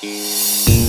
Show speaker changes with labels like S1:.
S1: Música